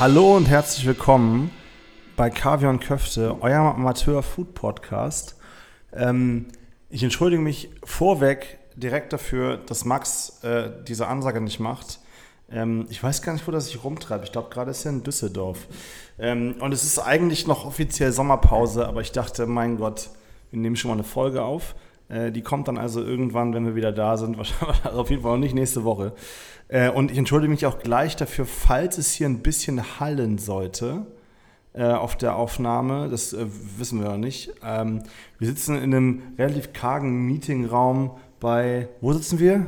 Hallo und herzlich willkommen bei Kaviar und Köfte, eurem Amateur-Food-Podcast. Ähm, ich entschuldige mich vorweg direkt dafür, dass Max äh, diese Ansage nicht macht. Ähm, ich weiß gar nicht, wo das sich rumtreibt. Ich glaube, gerade ist er in Düsseldorf. Ähm, und es ist eigentlich noch offiziell Sommerpause, aber ich dachte, mein Gott, wir nehmen schon mal eine Folge auf. Äh, die kommt dann also irgendwann, wenn wir wieder da sind. Wahrscheinlich also auf jeden Fall noch nicht nächste Woche. Äh, und ich entschuldige mich auch gleich dafür, falls es hier ein bisschen hallen sollte äh, auf der Aufnahme. Das wissen wir noch nicht. Ähm, wir sitzen in einem relativ kargen Meetingraum bei, wo sitzen wir?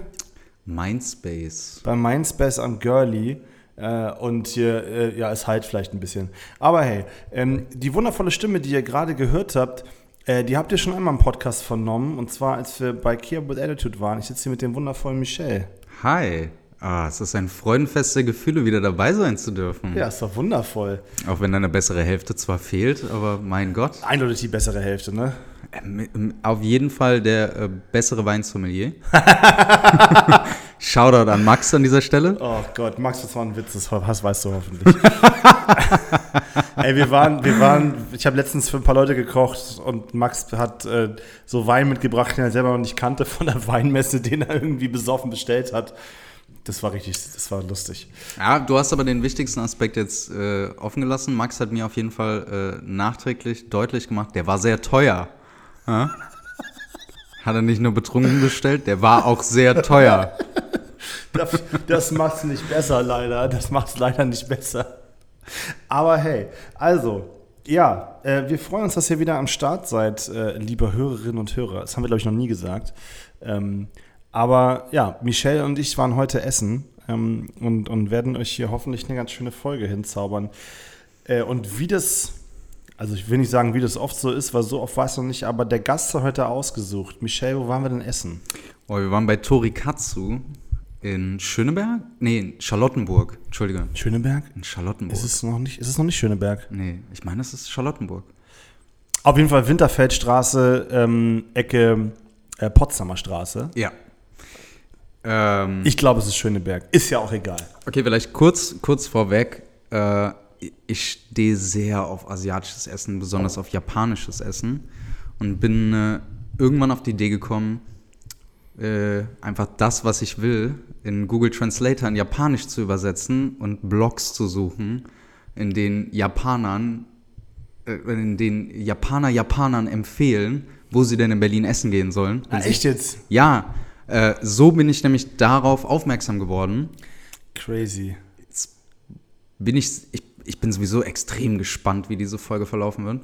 Mindspace. Bei Mindspace am Girly. Äh, und hier, äh, ja, es halt vielleicht ein bisschen. Aber hey, ähm, die wundervolle Stimme, die ihr gerade gehört habt, äh, die habt ihr schon einmal im Podcast vernommen. Und zwar, als wir bei Kia with Attitude waren. Ich sitze hier mit dem wundervollen Michelle. Hi. Ah, es ist ein freudenfest der Gefühle, wieder dabei sein zu dürfen. Ja, ist doch wundervoll. Auch wenn deine bessere Hälfte zwar fehlt, aber mein Gott. Eindeutig die bessere Hälfte, ne? Ähm, Auf jeden Fall der äh, bessere Weinsommelier. Shoutout an Max an dieser Stelle. Oh Gott, Max, das war ein Witz, das weißt du hoffentlich. Ey, wir waren, wir waren, ich habe letztens für ein paar Leute gekocht und Max hat äh, so Wein mitgebracht, den er selber noch nicht kannte, von der Weinmesse, den er irgendwie besoffen bestellt hat. Das war richtig, das war lustig. Ja, du hast aber den wichtigsten Aspekt jetzt äh, offen gelassen. Max hat mir auf jeden Fall äh, nachträglich deutlich gemacht, der war sehr teuer. Ja? Hat er nicht nur betrunken bestellt, der war auch sehr teuer. Das, das macht es nicht besser, leider. Das macht es leider nicht besser. Aber hey, also, ja, äh, wir freuen uns, dass ihr wieder am Start seid, äh, liebe Hörerinnen und Hörer. Das haben wir, glaube ich, noch nie gesagt. Ähm, aber ja, Michelle und ich waren heute essen ähm, und, und werden euch hier hoffentlich eine ganz schöne Folge hinzaubern. Äh, und wie das, also ich will nicht sagen, wie das oft so ist, weil so oft war es noch nicht, aber der Gast hat heute ausgesucht. Michelle, wo waren wir denn essen? Oh, wir waren bei Torikatsu in Schöneberg? Nee, in Charlottenburg. Entschuldige. Schöneberg? In Charlottenburg. Ist es noch nicht, ist es noch nicht Schöneberg? nee, ich meine, es ist Charlottenburg. Auf jeden Fall Winterfeldstraße, ähm, Ecke äh, Potsdamer Straße. Ja. Ähm, Ich glaube, es ist Schöneberg. Ist ja auch egal. okay, vielleicht kurz, kurz vorweg. Äh, ich stehe sehr auf asiatisches Essen, besonders auf japanisches Essen. Und bin äh, irgendwann auf die Idee gekommen, äh, einfach das, was ich will, in Google Translator in Japanisch zu übersetzen und Blogs zu suchen, in denen Japanern, äh, in denen Japaner Japanern empfehlen, wo sie denn in Berlin essen gehen sollen. Ah, echt jetzt? Ja, äh, so bin ich nämlich darauf aufmerksam geworden. Crazy. Bin ich, ich, ich bin sowieso extrem gespannt, wie diese Folge verlaufen wird,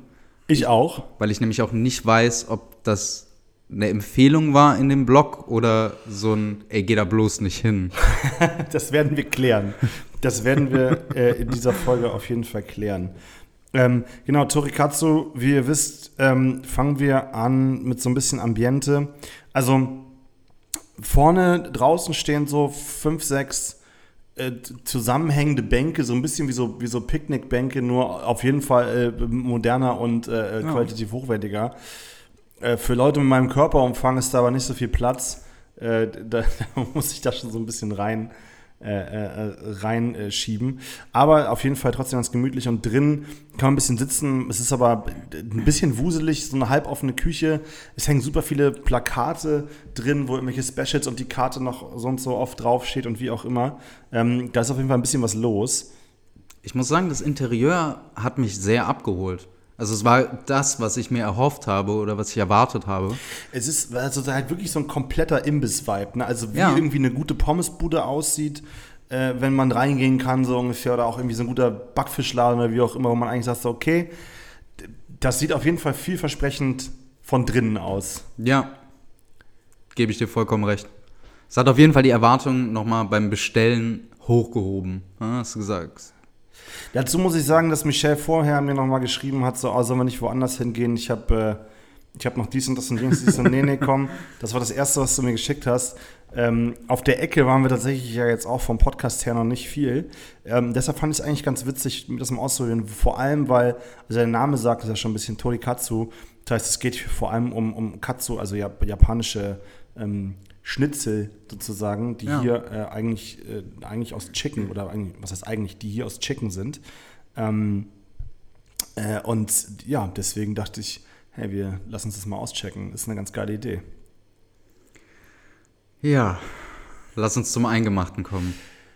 Ich auch. weil ich nämlich auch nicht weiß, ob das eine Empfehlung war in dem Blog oder so ein, ey, geh da bloß nicht hin. Das werden wir klären. Das werden wir äh, in dieser Folge auf jeden Fall klären. Ähm, genau, Torikatsu, wie ihr wisst, ähm, fangen wir an mit so ein bisschen Ambiente. Also vorne draußen stehen so fünf, sechs äh, zusammenhängende Bänke, so ein bisschen wie so, wie so Picknickbänke, nur auf jeden Fall äh, moderner und äh, Ja. qualitativ hochwertiger. Äh, für Leute mit meinem Körperumfang ist da aber nicht so viel Platz. Äh, da, da muss ich da schon so ein bisschen rein äh, äh, reinschieben. Aber auf jeden Fall trotzdem ganz gemütlich und drin kann man ein bisschen sitzen. Es ist aber ein bisschen wuselig, so eine halboffene Küche. Es hängen super viele Plakate drin, wo irgendwelche Specials und die Karte noch so und so oft draufsteht und wie auch immer. Ähm, da ist auf jeden Fall ein bisschen was los. Ich muss sagen, das Interieur hat mich sehr abgeholt. Also es war das, was ich mir erhofft habe oder was ich erwartet habe. Es ist also halt wirklich so ein kompletter Imbiss-Vibe. Ne? Also wie Ja. irgendwie eine gute Pommesbude aussieht, äh, wenn man reingehen kann, so ungefähr. Oder auch irgendwie so ein guter Backfischladen oder wie auch immer, wo man eigentlich sagt, so, okay, das sieht auf jeden Fall vielversprechend von drinnen aus. Ja, gebe ich dir vollkommen recht. Es hat auf jeden Fall die Erwartungen nochmal beim Bestellen hochgehoben. Ja, hast du gesagt. Dazu muss ich sagen, dass Michelle vorher mir nochmal geschrieben hat, so, oh, sollen wir nicht woanders hingehen? Ich habe äh, hab noch dies und das und jenes, dies und nee, nee, komm. Das war das Erste, was du mir geschickt hast. Ähm, auf der Ecke waren wir tatsächlich ja jetzt auch vom Podcast her noch nicht viel. Ähm, deshalb fand ich es eigentlich ganz witzig, das mal auszuprobieren. Vor allem, weil, also der Name sagt es ja schon ein bisschen Torikatsu. Das heißt, es geht vor allem um, um Katsu, also jap japanische ähm, Schnitzel sozusagen, die Ja. hier äh, eigentlich, äh, eigentlich aus Chicken oder eigentlich, was heißt eigentlich, die hier aus Chicken sind. Ähm, äh, und ja, deswegen dachte ich, hey, wir lassen uns das mal auschecken. Ist eine ganz geile Idee. Ja, lass uns zum Eingemachten kommen.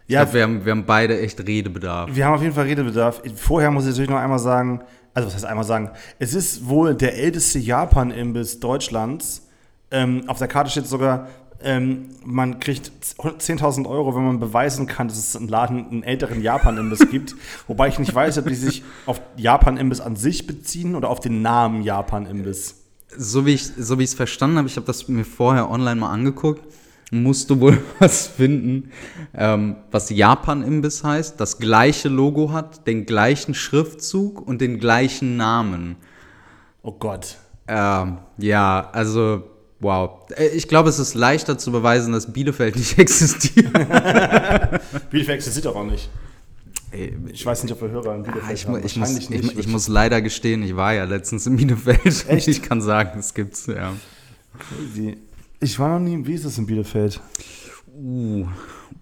Ich Ja, glaube, wir haben, wir haben beide echt Redebedarf. Wir haben auf jeden Fall Redebedarf. Vorher muss ich natürlich noch einmal sagen, also was heißt einmal sagen, es ist wohl der älteste Japan-Imbiss Deutschlands. Ähm, auf der Karte steht sogar, ähm, man kriegt 10.000 Euro, wenn man beweisen kann, dass es im Laden einen älteren Japan-Imbiss gibt. Wobei ich nicht weiß, ob die sich auf Japan-Imbiss an sich beziehen oder auf den Namen Japan-Imbiss. So wie ich so wie ich es verstanden habe, ich habe das mir vorher online mal angeguckt, musst du wohl was finden, ähm, was Japan-Imbiss heißt, das gleiche Logo hat, den gleichen Schriftzug und den gleichen Namen. Oh Gott. Ähm, ja, also wow. Äh, Ich glaube, es ist leichter zu beweisen, dass Bielefeld nicht existiert. Bielefeld existiert doch auch nicht. Ich weiß nicht, ob wir Hörer in Bielefeld Ah, ich, haben. ich, muss, Wahrscheinlich ich, nicht. ich muss leider gestehen, ich war ja letztens in Bielefeld. Echt? Ich kann sagen, es gibt's, ja. Crazy. Ich war noch nie, wie ist es in Bielefeld? Uh,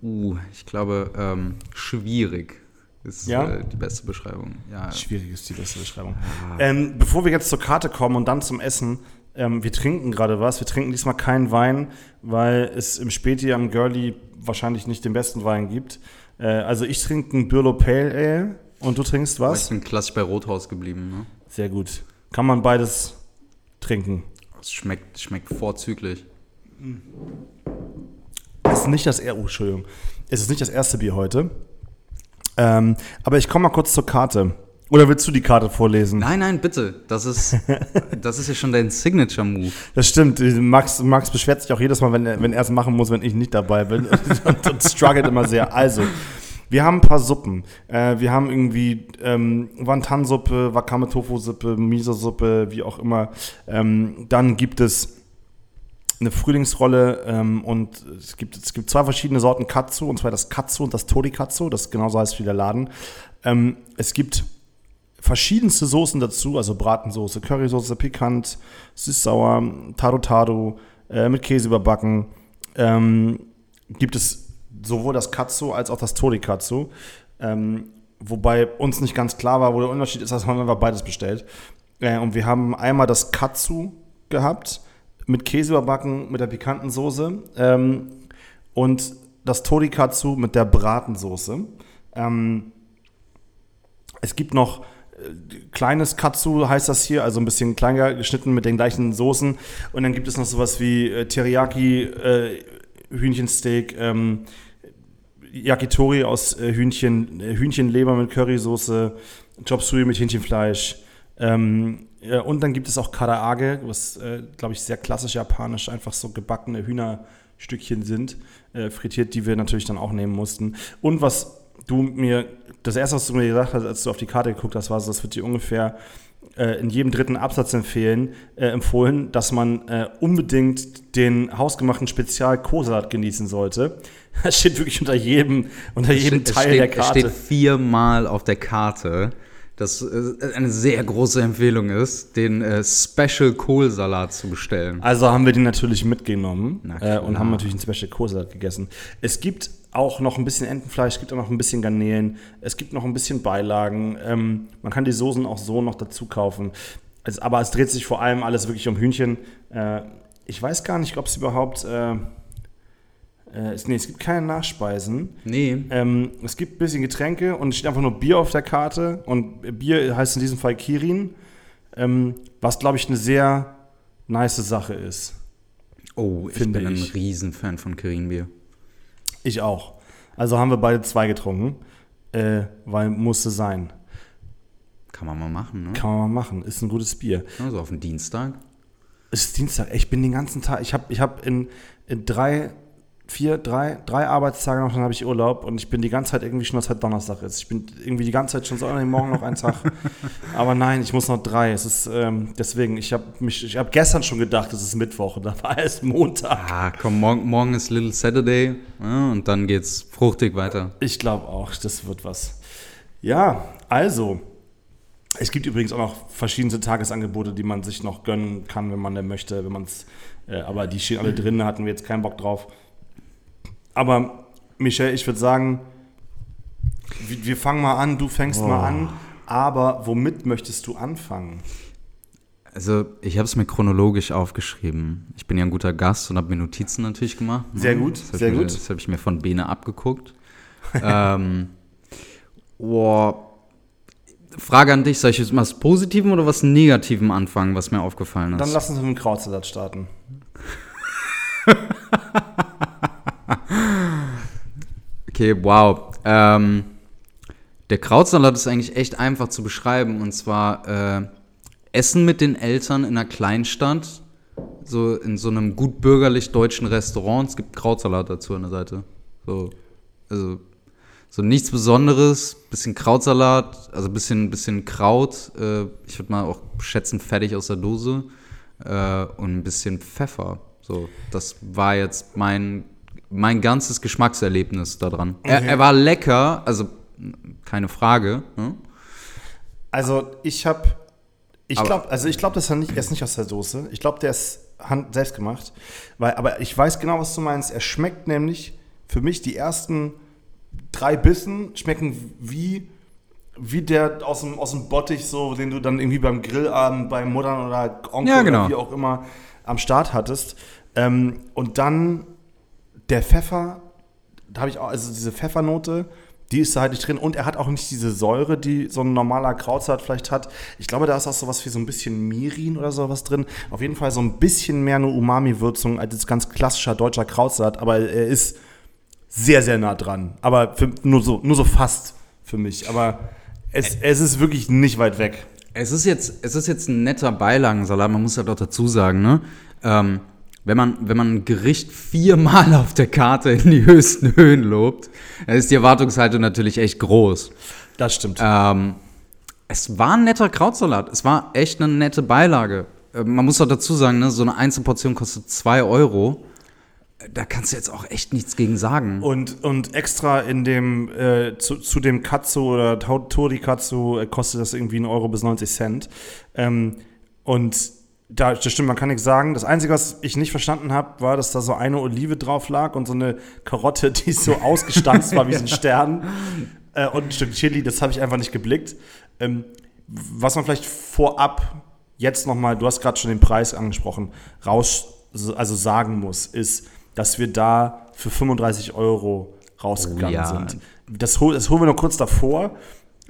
uh, ich glaube, ähm, schwierig ist Ja? äh, die beste Beschreibung. Ja, Schwierig ist die beste Beschreibung. Ähm, bevor wir jetzt zur Karte kommen und dann zum Essen, ähm, wir trinken gerade was. Wir trinken diesmal keinen Wein, weil es im Späti am Girlie wahrscheinlich nicht den besten Wein gibt. Äh, also ich trinke ein Birlo Pale Ale und du trinkst aber ich was? bin klassisch bei Rothaus geblieben. Ne? Sehr gut. Kann man beides trinken. Es schmeckt, schmeckt vorzüglich. Es ist nicht das oh, Entschuldigung. Es ist nicht das erste Bier heute. Ähm, aber ich komme mal kurz zur Karte. Oder willst du die Karte vorlesen? Nein, nein, bitte. Das ist, das ist ja schon dein Signature-Move. Das stimmt. Max, Max beschwert sich auch jedes Mal, wenn er, wenn er es machen muss, wenn ich nicht dabei bin. und, und struggelt immer sehr. Also, wir haben ein paar Suppen. Äh, wir haben irgendwie ähm, Wantan-Suppe, Wakame-Tofu-Suppe, Miso-Suppe, wie auch immer. Ähm, dann gibt es eine Frühlingsrolle ähm, und es gibt, es gibt zwei verschiedene Sorten Katsu, und zwar das Katsu und das Torikatsu, das genauso heißt wie der Laden. Ähm, es gibt verschiedenste Soßen dazu, also Bratensoße, Currysoße, pikant, süß-sauer, Taro-Taro, äh, mit Käse überbacken. Ähm, gibt es sowohl das Katsu als auch das Torikatsu. Ähm, wobei uns nicht ganz klar war, wo der Unterschied ist, das haben wir einfach beides bestellt. Äh, und wir haben einmal das Katsu gehabt, mit Käse überbacken, mit der pikanten Soße. Ähm, und das Torikatsu mit der Bratensoße. Ähm, es gibt noch kleines Katsu, heißt das hier, also ein bisschen kleiner geschnitten mit den gleichen Soßen. Und dann gibt es noch sowas wie äh, Teriyaki, äh, Hühnchensteak, ähm, Yakitori aus äh, Hühnchen, äh, Hühnchenleber mit Currysoße, Chop Suey mit Hähnchenfleisch. Ähm, ja, und dann gibt es auch Karaage, was, äh, glaube ich, sehr klassisch japanisch, einfach so gebackene Hühnerstückchen sind, äh, frittiert, die wir natürlich dann auch nehmen mussten. Und was du mir, das erste, was du mir gesagt hast, als du auf die Karte geguckt hast, war, so, das wird dir ungefähr äh, in jedem dritten Absatz empfehlen, äh, empfohlen, dass man äh, unbedingt den hausgemachten Spezial-Kosalat genießen sollte. Das steht wirklich unter jedem, unter jedem Es Teil steht, der Karte. steht viermal auf der Karte, dass äh, eine sehr große Empfehlung ist, den äh, Special Kohlsalat zu bestellen. Also haben wir den natürlich mitgenommen äh, und haben natürlich einen Special Kohlsalat gegessen. Es gibt auch noch ein bisschen Entenfleisch, es gibt auch noch ein bisschen Garnelen, es gibt noch ein bisschen Beilagen. Ähm, man kann die Soßen auch so noch dazu kaufen. Es, aber es dreht sich vor allem alles wirklich um Hühnchen. Äh, ich weiß gar nicht, ob es überhaupt. Äh, es, nee, es gibt keine Nachspeisen. Nee, Ähm, es gibt ein bisschen Getränke und es steht einfach nur Bier auf der Karte. Und Bier heißt in diesem Fall Kirin, ähm, was, glaube ich, eine sehr nice Sache ist. oh, ich bin ein ich. Riesenfan von Kirinbier. Ich auch. Also haben wir beide zwei getrunken, äh, weil musste sein. Kann man mal machen, ne? Kann man mal machen. Ist ein gutes Bier. Also auf den Dienstag. Es ist Dienstag. Ich bin den ganzen Tag. Ich habe ich hab in, in drei, vier, drei, drei Arbeitstage noch, dann habe ich Urlaub und ich bin die ganze Zeit irgendwie schon, dass heute Donnerstag ist. Ich bin irgendwie die ganze Zeit schon so, oh, morgen noch ein Tag. Aber nein, ich muss noch drei. Es ist ähm, deswegen, ich habe mich, ich habe gestern schon gedacht, es ist Mittwoch und da war es Montag. Ah, komm, morgen, morgen ist Little Saturday ja, und dann geht's fruchtig weiter. Ich glaube auch, das wird was. Ja, also, Es gibt übrigens auch noch verschiedenste Tagesangebote, die man sich noch gönnen kann, wenn man denn möchte, wenn man es. Äh, aber die stehen alle drin, da hatten wir jetzt keinen Bock drauf. Aber Michel, ich würde sagen, wir, wir fangen mal an, du fängst mal an. Aber womit möchtest du anfangen? Also, ich habe es mir chronologisch aufgeschrieben. Ich bin ja ein guter Gast und habe mir Notizen natürlich gemacht. ne? Sehr gut, sehr mir, gut. Das habe ich mir von Bene abgeguckt. ähm, boah. Frage an dich, soll ich jetzt mal was Positivem oder was Negativem anfangen, was mir aufgefallen ist? Dann lass uns mit dem Krautsalat starten. Okay, wow. Ähm, der Krautsalat ist eigentlich echt einfach zu beschreiben. Und zwar äh, Essen mit den Eltern in einer Kleinstadt, so in so einem gut bürgerlich deutschen Restaurant. Es gibt Krautsalat dazu an der Seite. So, also so nichts Besonderes, bisschen Krautsalat, also bisschen, bisschen Kraut. Äh, ich würde mal auch schätzen, fertig aus der Dose. Äh, und ein bisschen Pfeffer. So, das war jetzt mein, mein ganzes Geschmackserlebnis daran. Er, Okay. er war lecker, also keine Frage. Ne? Also ich habe, ich glaube, also ich glaube, das ist nicht, er ist nicht aus der Soße. Ich glaube, der ist hand, selbst gemacht. Weil, aber ich weiß genau, was du meinst. Er schmeckt nämlich für mich die ersten drei Bissen schmecken wie wie der aus dem, aus dem Bottich, so, den du dann irgendwie beim Grillabend bei Muttern oder Onkel Ja, genau. oder wie auch immer am Start hattest. Ähm, und dann der Pfeffer, da habe ich auch, also diese Pfeffernote, die ist da halt nicht drin. Und er hat auch nicht diese Säure, die so ein normaler Krautsalat vielleicht hat. Ich glaube, da ist auch sowas wie so ein bisschen Mirin oder sowas drin. Auf jeden Fall so ein bisschen mehr eine Umami-Würzung als jetzt ganz klassischer deutscher Krautsalat. Aber er ist sehr, sehr nah dran. Aber für, nur, so, nur so fast für mich. Aber es, es ist wirklich nicht weit weg. Es ist jetzt, es ist jetzt ein netter Beilagensalat, man muss ja doch dazu sagen, ne? Ähm, wenn man, wenn man ein Gericht viermal auf der Karte in die höchsten Höhen lobt, dann ist die Erwartungshaltung natürlich echt groß. Das stimmt. Ähm, es war ein netter Krautsalat. Es war echt eine nette Beilage. Äh, man muss doch dazu sagen, ne, so eine Einzelportion kostet 2 Euro. Da kannst du jetzt auch echt nichts gegen sagen. Und, und extra in dem, äh, zu, zu dem Katsu oder Tori-Katsu äh, kostet das irgendwie 1 Euro bis 90 Cent. Ähm, und da, das stimmt, man kann nichts sagen. Das Einzige, was ich nicht verstanden habe, war, dass da so eine Olive drauf lag und so eine Karotte, die so ausgestanzt war wie so ein Stern. Äh, und ein Stück Chili, das habe ich einfach nicht geblickt. Ähm, was man vielleicht vorab jetzt nochmal, du hast gerade schon den Preis angesprochen, raus, also sagen muss, ist, dass wir da für 35 Euro rausgegangen Oh ja. sind. Das, hol, das holen wir noch kurz davor.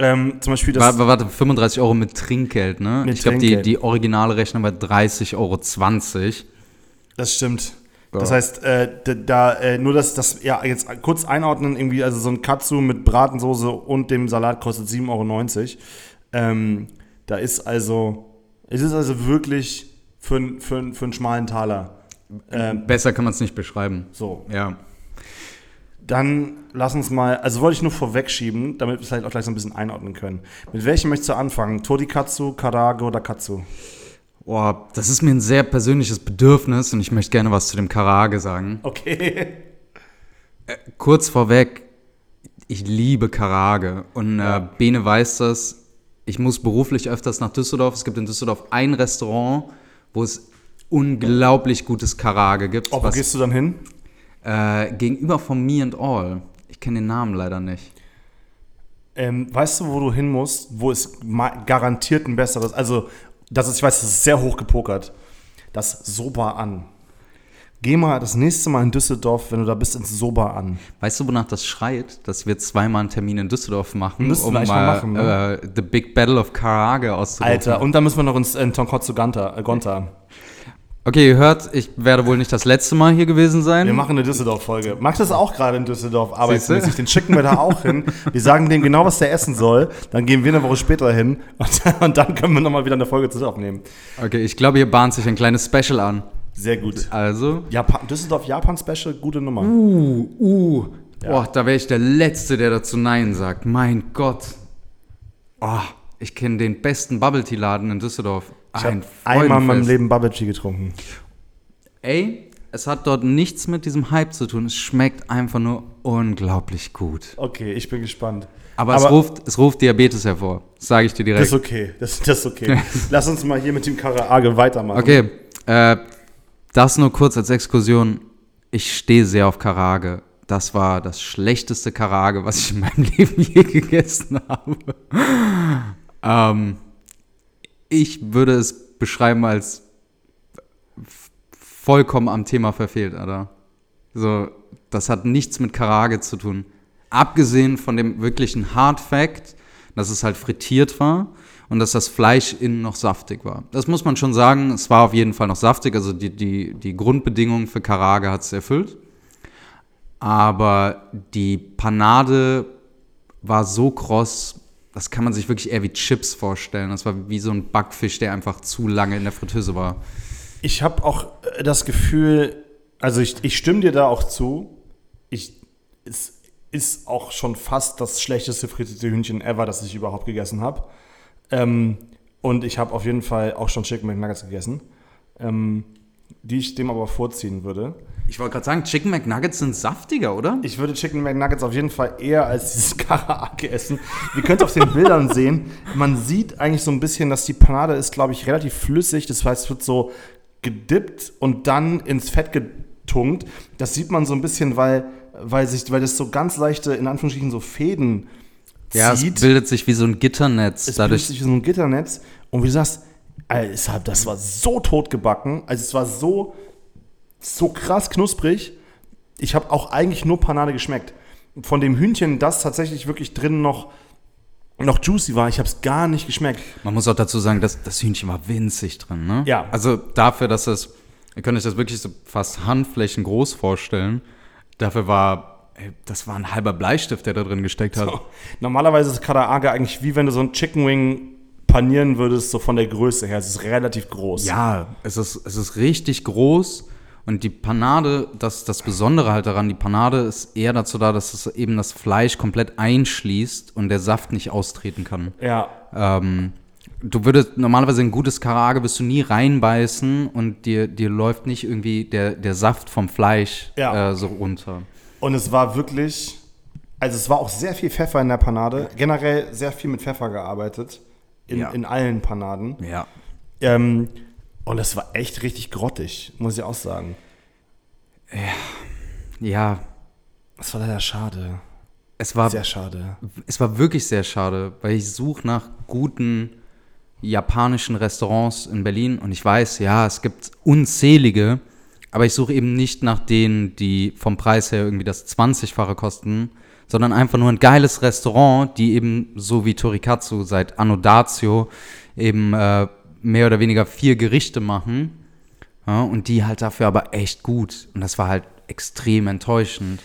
Ähm, zum Beispiel das. Warte, warte, 35 Euro mit Trinkgeld, ne? Mit ich glaube, die, die originale Rechnung war 30,20 Euro. Das stimmt. Das Ja. heißt, äh, da, äh, nur das, das ja jetzt kurz einordnen, irgendwie, also so ein Katsu mit Bratensoße und dem Salat kostet 7,90 Euro. Ähm, da ist also, es ist also wirklich für, für, für einen schmalen Taler. Ähm, Besser kann man es nicht beschreiben. so, Ja. Dann lass uns mal, also wollte ich nur vorwegschieben, damit wir es vielleicht auch gleich so ein bisschen einordnen können. Mit welchem möchtest du anfangen? Torikatsu, Karaage oder Katsu? Boah, das ist mir ein sehr persönliches Bedürfnis und ich möchte gerne was zu dem Karage sagen. Okay. Kurz vorweg, ich liebe Karage und äh, Bene weiß das. Ich muss beruflich öfters nach Düsseldorf. Es gibt in Düsseldorf ein Restaurant, wo es unglaublich gutes Karage gibt. Ob, wo gehst du dann hin? Äh, gegenüber von Me and All. Ich kenne den Namen leider nicht. Ähm, weißt du, wo du hin musst, wo es garantiert ein besseres, also das ist, ich weiß, das ist sehr hoch gepokert, das Soba an. Geh mal das nächste Mal in Düsseldorf, wenn du da bist, ins Soba an. Weißt du, wonach das schreit? Dass wir zweimal einen Termin in Düsseldorf machen, wir eigentlich mal machen, ne? äh, The Big Battle of Karage auszurufen. Alter, und dann müssen wir noch ins in Tonkotsu Gonta. Äh, Gonta. Okay, ihr hört, ich werde wohl nicht das letzte Mal hier gewesen sein. Wir machen eine Düsseldorf-Folge. Max ist auch gerade in Düsseldorf arbeitsmäßig. Den schicken wir da auch hin. Wir sagen dem genau, was der essen soll. Dann gehen wir eine Woche später hin. Und, und dann können wir nochmal wieder eine Folge zusammen aufnehmen. Okay, ich glaube, hier bahnt sich ein kleines Special an. Sehr gut. Also, Japan, Düsseldorf-Japan-Special, gute Nummer. uh, uh. Ja. Boah, da wäre ich der Letzte, der dazu Nein sagt. Mein Gott. Oh, ich kenne den besten Bubble Tea Laden in Düsseldorf. Ich habe Ein einmal in meinem. Leben Bubble Tea getrunken. Ey, Es hat dort nichts mit diesem Hype zu tun. Es schmeckt einfach nur unglaublich gut. Okay, ich bin gespannt. Aber, es, ruft, es ruft Diabetes hervor. Das sage ich dir direkt. Das ist okay. Das, das ist okay. Lass uns mal hier mit dem Karaage weitermachen. Okay, äh, das nur kurz als Exkursion. Ich stehe sehr auf Karage. Das war das schlechteste Karage, was ich in meinem Leben je gegessen habe. ähm, ich würde es beschreiben als vollkommen am Thema verfehlt, Alter. So, das hat nichts mit Karage zu tun. Abgesehen von dem wirklichen Hard Fact, dass es halt frittiert war und dass das Fleisch innen noch saftig war. Das muss man schon sagen, es war auf jeden Fall noch saftig, also die, die, die Grundbedingungen für Karage hat es erfüllt. Aber die Panade war so kross, das kann man sich wirklich eher wie Chips vorstellen. Das war wie so ein Backfisch, der einfach zu lange in der Fritteuse war. Ich habe auch äh, das Gefühl, also ich, ich stimme dir da auch zu. Ich, es ist auch schon fast das schlechteste frittierte Hühnchen ever, das ich überhaupt gegessen habe. Ähm, und ich habe auf jeden Fall auch schon Chicken McNuggets gegessen, ähm, die ich dem aber vorziehen würde. Ich wollte gerade sagen, Chicken McNuggets sind saftiger, oder? Ich würde Chicken McNuggets auf jeden Fall eher als dieses Karaage essen. Ihr könnt auf den Bildern sehen, man sieht eigentlich so ein bisschen, dass die Panade ist, glaube ich, relativ flüssig. Das heißt, es wird so gedippt und dann ins Fett getunkt. Das sieht man so ein bisschen, weil, weil, sich, weil das so ganz leichte, in Anführungsstrichen, so Fäden ja, zieht. es bildet sich wie so ein Gitternetz. Es dadurch. bildet sich wie so ein Gitternetz. Und wie du sagst, das war so totgebacken. Also es war so, so krass knusprig. Ich habe auch eigentlich nur Panade geschmeckt. Von dem Hühnchen, das tatsächlich wirklich drin noch noch juicy war. Ich habe es gar nicht geschmeckt. Man muss auch dazu sagen, dass das Hühnchen war winzig drin, ne? Ja. Also dafür, dass es, ihr könnt euch das wirklich so fast Handflächen groß vorstellen. Dafür war, ey, das war ein halber Bleistift, der da drin gesteckt hat. So. Normalerweise ist Karaage eigentlich wie wenn du so ein Chicken Wing panieren würdest, so von der Größe her. Es ist relativ groß. Ja, es ist, es ist richtig groß und die Panade, das das Besondere halt daran, die Panade ist eher dazu da, dass es eben das Fleisch komplett einschließt und der Saft nicht austreten kann. Ja. Ähm, du würdest normalerweise ein gutes Karage wirst du nie reinbeißen und dir, dir läuft nicht irgendwie der, der Saft vom Fleisch ja. äh, so runter. Und es war wirklich, also es war auch sehr viel Pfeffer in der Panade. Generell sehr viel mit Pfeffer gearbeitet. In, ja. in allen Panaden. Ja. Ähm, und es war echt richtig grottig, muss ich auch sagen. Ja. Ja. Es war leider schade. Es war sehr schade. Es war wirklich sehr schade, weil ich suche nach guten japanischen Restaurants in Berlin und ich weiß, ja, es gibt unzählige, aber ich suche eben nicht nach denen, die vom Preis her irgendwie das 20-fache kosten, sondern einfach nur ein geiles Restaurant, die eben so wie Torikatsu seit Anno Dazio eben äh, mehr oder weniger vier Gerichte machen. Ja, und die halt dafür aber echt gut. Und das war halt extrem enttäuschend.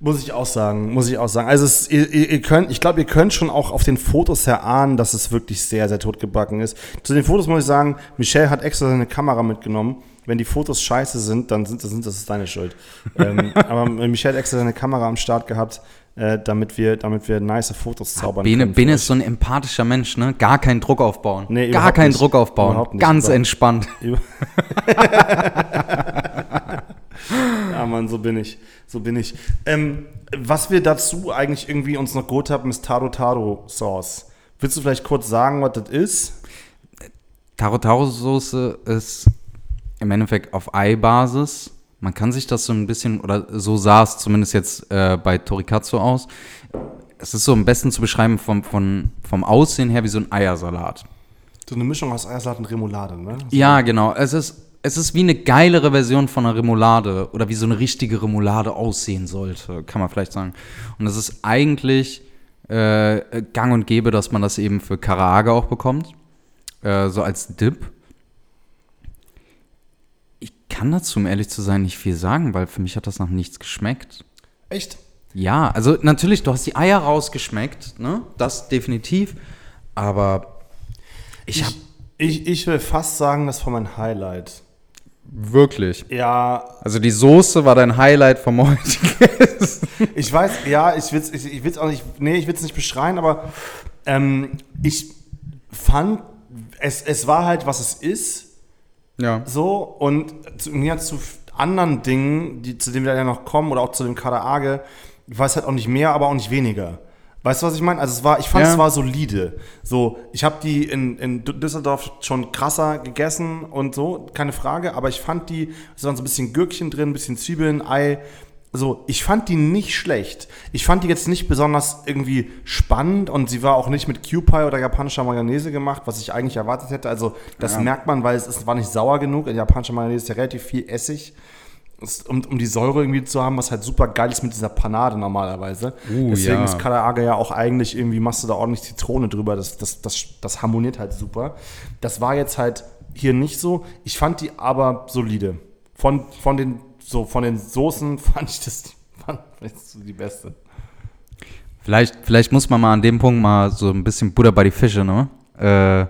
Muss ich auch sagen, muss ich auch sagen. Also es, ihr, ihr, könnt, ich glaube, ihr könnt schon auch auf den Fotos erahnen, dass es wirklich sehr, sehr totgebacken ist. Zu den Fotos muss ich sagen, Michelle hat extra seine Kamera mitgenommen. Wenn die Fotos scheiße sind, dann sind, sind das ist deine Schuld. ähm, aber Michelle hat extra seine Kamera am Start gehabt äh, damit, wir, damit wir nice Fotos zaubern Bene, können. Bene ist so ein empathischer Mensch, ne? Gar keinen Druck aufbauen. Nee, Gar keinen nicht. Druck aufbauen. Nicht. Ganz entspannt. ja, Mann, so bin ich. So bin ich. Ähm, was wir dazu eigentlich irgendwie uns noch geholt haben, ist Taro Taro Sauce. Willst du vielleicht kurz sagen, was das ist? Taro Taro Soße ist im Endeffekt auf Ei-Basis man kann sich das so ein bisschen, oder so sah es zumindest jetzt äh, bei Torikatsu aus. Es ist so am besten zu beschreiben vom, vom, vom Aussehen her wie so ein Eiersalat. So eine Mischung aus Eiersalat und Remoulade, ne? So. Ja, genau. Es ist, es ist wie eine geilere Version von einer Remoulade oder wie so eine richtige Remoulade aussehen sollte, kann man vielleicht sagen. Und es ist eigentlich äh, gang und gäbe, dass man das eben für Karage auch bekommt. Äh, so als Dip kann dazu, um ehrlich zu sein, nicht viel sagen, weil für mich hat das nach nichts geschmeckt. Echt? Ja, also natürlich, du hast die Eier rausgeschmeckt, ne? Das definitiv. Aber ich, ich Ich, ich will fast sagen, das war mein Highlight. Wirklich? Ja. Also die Soße war dein Highlight vom heutigen Ich weiß, ja, ich will es ich, ich auch nicht, nee, ich will es nicht beschreien, aber ähm, ich fand, es, es war halt, was es ist. Ja. So, und zu, mir zu anderen Dingen, die, zu denen wir ja noch kommen, oder auch zu dem Karaage, ich weiß halt auch nicht mehr, aber auch nicht weniger. Weißt du, was ich meine? Also es war, ich fand Ja. es war solide. So, ich habe die in, in Düsseldorf schon krasser gegessen und so, keine Frage, aber ich fand die, es waren so ein bisschen Gürkchen drin, ein bisschen Zwiebeln, Ei. So, ich fand die nicht schlecht. Ich fand die jetzt nicht besonders irgendwie spannend und sie war auch nicht mit Q-Pie oder japanischer Mayonnaise gemacht, was ich eigentlich erwartet hätte. Also, das merkt man, weil es ist, war nicht sauer genug. In japanischer Mayonnaise ist ja relativ viel Essig um, um die Säure irgendwie zu haben, was halt super geil ist mit dieser Panade normalerweise. Uh, Deswegen ja. ist Karaage ja auch eigentlich irgendwie, machst du da ordentlich Zitrone drüber, das, das, das, das harmoniert halt super. Das war jetzt halt hier nicht so. Ich fand die aber solide. Von, von, den, so, von den Soßen fand ich das, fand ich das so die beste. Vielleicht, vielleicht muss man mal an dem Punkt mal so ein bisschen Butter bei die Fische, ne? Äh,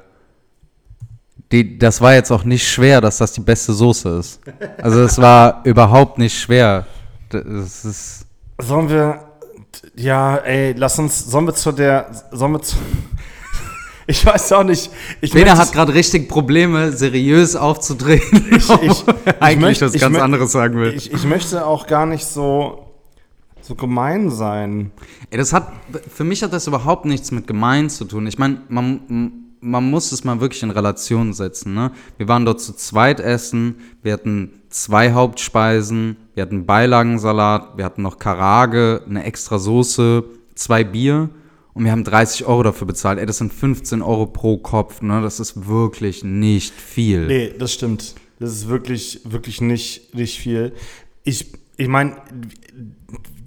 die, das war jetzt auch nicht schwer, dass das die beste Soße ist. Also es war überhaupt nicht schwer. Das ist, Sollen wir, ja, ey, lass uns, sollen wir zu der, sollen wir zu, ich weiß auch nicht. Ich Bena hat gerade richtig Probleme, seriös aufzudrehen. ich, ich, ich Eigentlich möchte- was ganz anderes sagen will. Ich, ich möchte auch gar nicht so, so gemein sein. Ey, das hat, für mich hat das überhaupt nichts mit gemein zu tun. Ich meine, man, man muss es mal wirklich in Relation setzen. Ne? Wir waren dort zu zweit essen, wir hatten zwei Hauptspeisen, wir hatten Beilagensalat, wir hatten noch Karage, eine extra Soße, zwei Bier und wir haben 30 Euro dafür bezahlt. Ey, das sind 15 Euro pro Kopf, ne? Das ist wirklich nicht viel. Nee, das stimmt. Das ist wirklich, wirklich nicht, nicht viel. Ich, ich meine,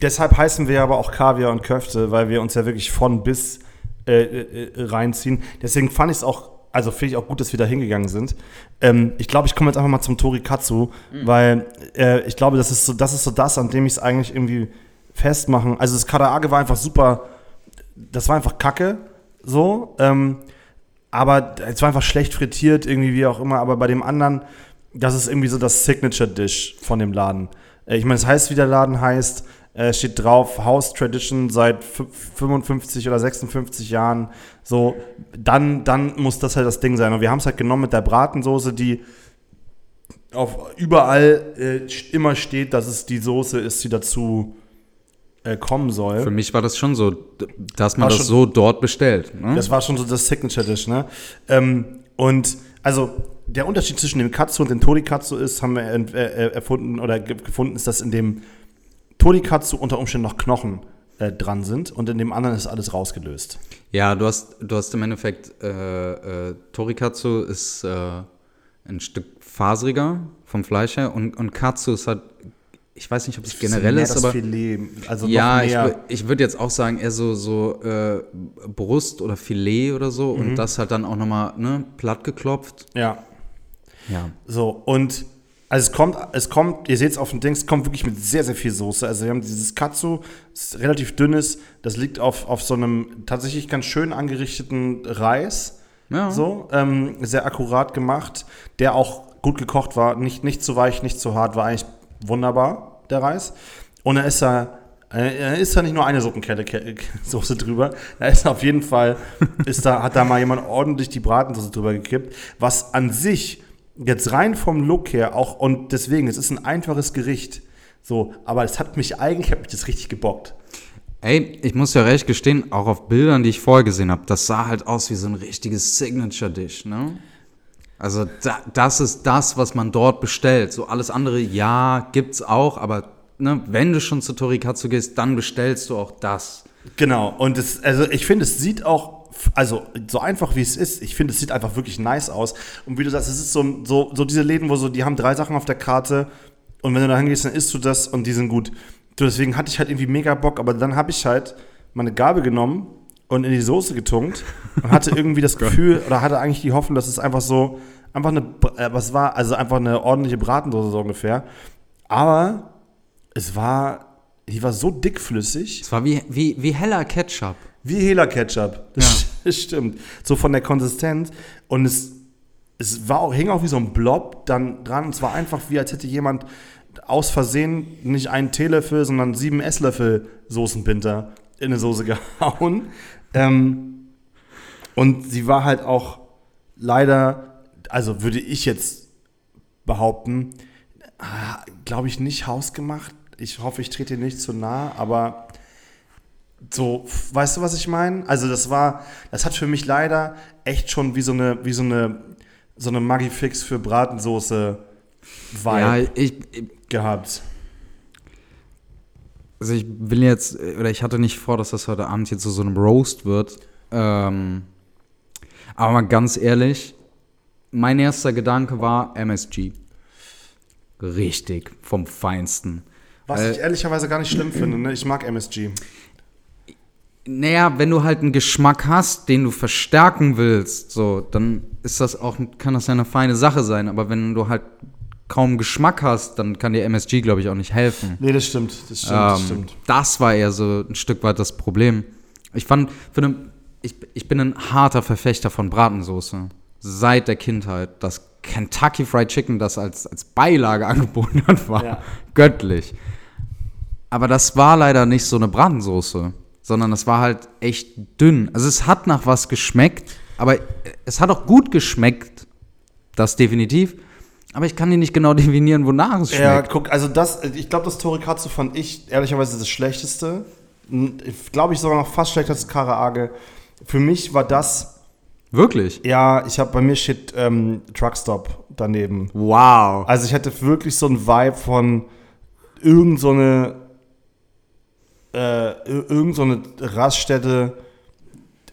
deshalb heißen wir aber auch Kaviar und Köfte, weil wir uns ja wirklich von bis äh, äh, reinziehen. Deswegen fand ich es auch, also finde ich auch gut, dass wir da hingegangen sind. Ähm, ich glaube, ich komme jetzt einfach mal zum Torikatsu, weil äh, ich glaube, das ist so, das ist so das, an dem ich es eigentlich irgendwie festmachen. Also das Karaage war einfach super, das war einfach Kacke, so. Ähm, aber es war einfach schlecht frittiert, irgendwie wie auch immer. Aber bei dem anderen, das ist irgendwie so das Signature-Dish von dem Laden. Äh, Ich meine, es heißt, wie der Laden heißt. Äh, steht drauf, House Tradition seit fü- 55 oder 56 Jahren. So, dann, dann muss das halt das Ding sein. Und wir haben es halt genommen mit der Bratensoße, die auf überall äh, immer steht, dass es die Soße ist, die dazu äh, kommen soll. Für mich war das schon so, dass man War das schon- so dort bestellt. Ne? Das war schon so das Signature-Dish, ne? Ähm, und also der Unterschied zwischen dem Katsu und dem Torikatsu ist, haben wir äh, äh, erfunden oder ge gefunden, ist, dass in dem Torikatsu unter Umständen noch Knochen äh, dran sind und in dem anderen ist alles rausgelöst. Ja, du hast, du hast im Endeffekt, äh, äh, Torikatsu ist ein Stück faseriger vom Fleisch her und, und Katsu ist halt, ich weiß nicht, ob es generell ist, aber Filet, also ja, noch ich, ich würde jetzt auch sagen, eher so, so äh, Brust oder Filet oder so Mhm. und das halt dann auch nochmal ne, platt geklopft. ja, Ja. So, und also es kommt, es kommt, ihr seht es auf dem Ding, es kommt wirklich mit sehr, sehr viel Soße. Also wir haben dieses Katsu, das ist relativ dünnes, das liegt auf, auf so einem tatsächlich ganz schön angerichteten Reis. Ja. So, ähm, sehr akkurat gemacht, der auch gut gekocht war, nicht, nicht zu weich, nicht zu hart, war eigentlich wunderbar, der Reis. Und dann ist da, äh, da ist da nicht nur eine Suppenkelle Ke- Soße drüber, da ist auf jeden Fall, ist da, hat da mal jemand ordentlich die Bratensoße drüber gekippt, was an sich jetzt rein vom Look her auch, und deswegen, es ist ein einfaches Gericht, so, aber es hat mich eigentlich, hat mich das richtig gebockt. Ey, ich muss ja recht gestehen, auch auf Bildern, die ich vorher gesehen habe, das sah halt aus wie so ein richtiges Signature-Dish, ne? Also da, das ist das, was man dort bestellt. So alles andere, ja, gibt's auch, aber ne, wenn du schon zu Torikatsu gehst, dann bestellst du auch das. Genau, und es, also ich finde, es sieht auch, also so einfach wie es ist, ich finde, es sieht einfach wirklich nice aus. Und wie du sagst, es ist so, so, so diese Läden, wo so, die haben drei Sachen auf der Karte und wenn du da hingehst, dann isst du das und die sind gut. Du, deswegen hatte ich halt irgendwie mega Bock, aber dann habe ich halt meine Gabel genommen und in die Soße getunkt und hatte irgendwie das Gefühl, oder hatte eigentlich die Hoffnung, dass es einfach so, einfach eine, äh, was war, also einfach eine ordentliche Bratensoße so ungefähr. Aber es war, die war so dickflüssig. Es war wie, wie, wie heller Ketchup. Wie Hela Ketchup. Das, das stimmt. So von der Konsistenz. Und es, es war auch, hing auch wie so ein Blob dann dran. Und es war einfach wie, als hätte jemand aus Versehen nicht einen Teelöffel, sondern sieben Esslöffel Soßenpinter in eine Soße gehauen. Ähm, und sie war halt auch leider, also würde ich jetzt behaupten, glaube ich, nicht hausgemacht. Ich hoffe, ich trete dir nicht zu nah, aber so, weißt du, was ich meine? Also das war, das hat für mich leider echt schon wie so eine, wie so eine, so eine Maggi-Fix für Bratensoße Vibe Ja, ich, ich, gehabt. Also ich will jetzt, oder ich hatte nicht vor, dass das heute Abend jetzt zu so einem Roast wird. Ähm, aber mal ganz ehrlich, mein erster Gedanke war MSG. Richtig, vom Feinsten. Was Weil- ich ehrlicherweise gar nicht schlimm finde, ne? Ich mag MSG. Naja, wenn du halt einen Geschmack hast, den du verstärken willst, so, dann ist das auch, kann das ja eine feine Sache sein. Aber wenn du halt kaum Geschmack hast, dann kann dir MSG, glaube ich, auch nicht helfen. Nee, das stimmt, das stimmt, das Ähm, stimmt. das war eher so ein Stück weit das Problem. Ich fand, für eine, ich, ich bin ein harter Verfechter von Bratensoße. Seit der Kindheit. Das Kentucky Fried Chicken, das als, als Beilage angeboten hat, war Ja. göttlich. Aber das war leider nicht so eine Bratensoße, sondern es war halt echt dünn. Also es hat nach was geschmeckt, aber es hat auch gut geschmeckt. Das definitiv. Aber ich kann dir nicht genau definieren, wonach es schmeckt. Ja, guck, also das, ich glaube, das Torikatsu fand ich ehrlicherweise das Schlechteste. Glaube ich sogar noch fast schlechter als Karaage. Für mich war das, Wirklich? ja, ich habe bei mir steht ähm, Truckstop daneben. Wow. Also ich hätte wirklich so einen Vibe von irgend so eine, äh, ir- irgend so eine Raststätte.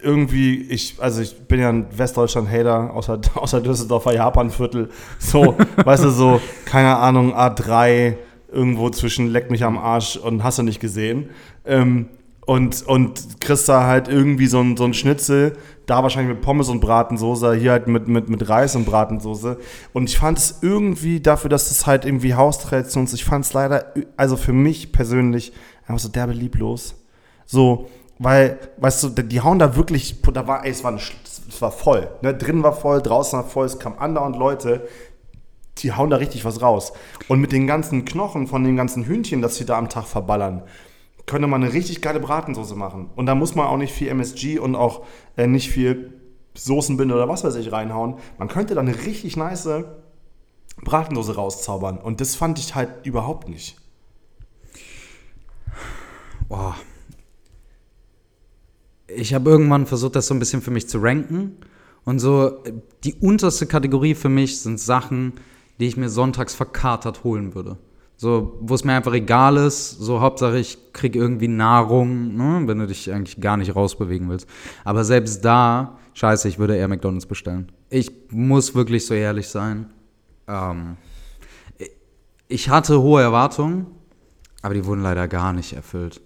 Irgendwie, ich, also ich bin ja ein Westdeutschland-Hater, außer, außer Düsseldorfer Japanviertel. So, weißt du, so, keine Ahnung, A3, irgendwo zwischen Leck mich am Arsch und hast du nicht gesehen. Ähm, und, und kriegst da halt irgendwie so ein, so ein Schnitzel, da wahrscheinlich mit Pommes und Bratensoße, hier halt mit, mit, mit Reis und Bratensoße. Und ich fand es irgendwie dafür, dass es halt irgendwie Haustradition ist, ich fand es leider, also für mich persönlich, einfach so derbe lieblos. So, weil, weißt du, die hauen da wirklich, da war, ey, es war, ein, Sch- es war voll. Ne? Drin war voll, draußen war voll, es kamen andauernd Leute, die hauen da richtig was raus. Und mit den ganzen Knochen von den ganzen Hühnchen, das sie da am Tag verballern, könnte man eine richtig geile Bratensoße machen. Und da muss man auch nicht viel MSG und auch äh, nicht viel Soßenbinde oder was weiß ich reinhauen. Man könnte da eine richtig nice Bratensoße rauszaubern. Und das fand ich halt überhaupt nicht. Boah. Ich habe irgendwann versucht, das so ein bisschen für mich zu ranken. Und so, äh, die unterste Kategorie für mich sind Sachen, die ich mir sonntags verkatert holen würde. So, wo es mir einfach egal ist, so Hauptsache ich krieg irgendwie Nahrung, ne, wenn du dich eigentlich gar nicht rausbewegen willst. Aber selbst da, scheiße, ich würde eher McDonalds bestellen. Ich muss wirklich so ehrlich sein. Ähm, ich hatte hohe Erwartungen, aber die wurden leider gar nicht erfüllt.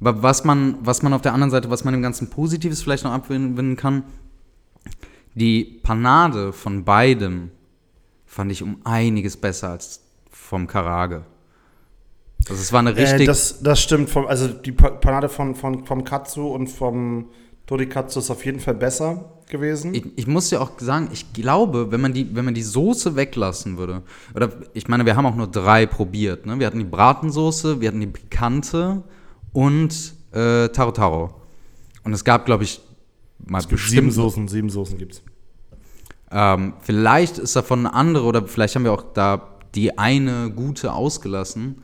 Wa- Was man, was man auf der anderen Seite, was man dem Ganzen Positives vielleicht noch abgewinnen kann, die Panade von beidem fand ich um einiges besser als vom Karage. Also es war eine richtig. Äh, das, das stimmt. Vom, also die Pa- Panade von, von, vom Katsu und vom Torikatsu ist auf jeden Fall besser gewesen. ich, ich muss ja auch sagen, ich glaube, wenn man die, wenn man die Soße weglassen würde, oder ich meine, wir haben auch nur drei probiert. Ne? Wir hatten die Bratensoße, wir hatten die pikante und äh, Taro Taro. Und es gab, glaube ich, mal sieben bestimmt Soßen, sieben Soßen gibt's. Ähm, vielleicht ist davon eine andere oder vielleicht haben wir auch da die eine gute ausgelassen.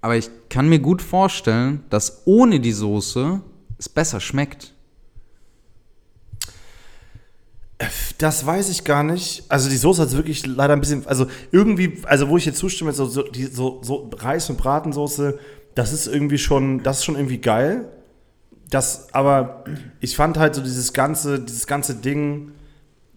Aber ich kann mir gut vorstellen, dass ohne die Soße es besser schmeckt. Das weiß ich gar nicht. Also die Soße hat wirklich leider ein bisschen, also irgendwie, also wo ich jetzt zustimme, so, so, die, so, so Reis- und Bratensoße, das ist irgendwie schon, das ist schon irgendwie geil. Das, aber ich fand halt so dieses ganze, dieses ganze Ding,